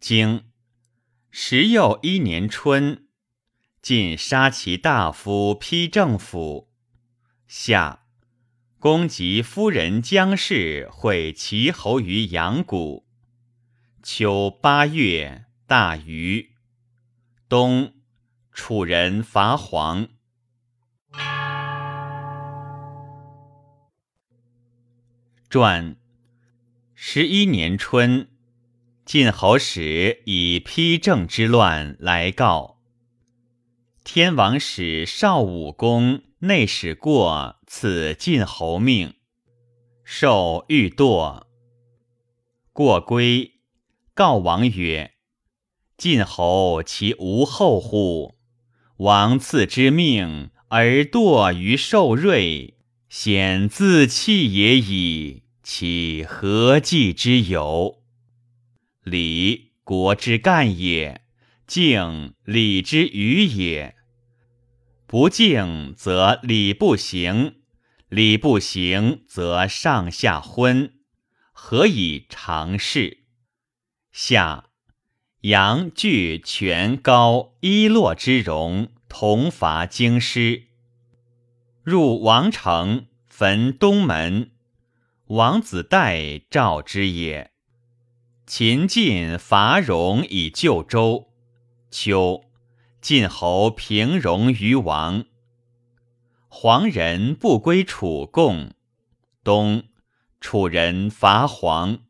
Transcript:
经时又一年春，晋杀其大夫批政府。夏，公及夫人姜氏会齐侯于阳谷。秋八月，大雨。冬，楚人伐黄。传十一年春，晋侯使以丕政之乱来告。天王使少武公内使过赐晋侯命，受欲堕。过归，告王曰：“晋侯其无后乎？王赐之命而堕于受瑞。”显自弃也矣，其何计之有？礼国之干也，敬礼之余也。不敬则礼不行，礼不行则上下昏，何以常事？下阳具权高一落之容，同伐京师。入王城，焚东门。王子代召之也。秦晋伐戎以救周。秋，晋侯平戎于王。黄人不归楚贡。冬，楚人伐黄。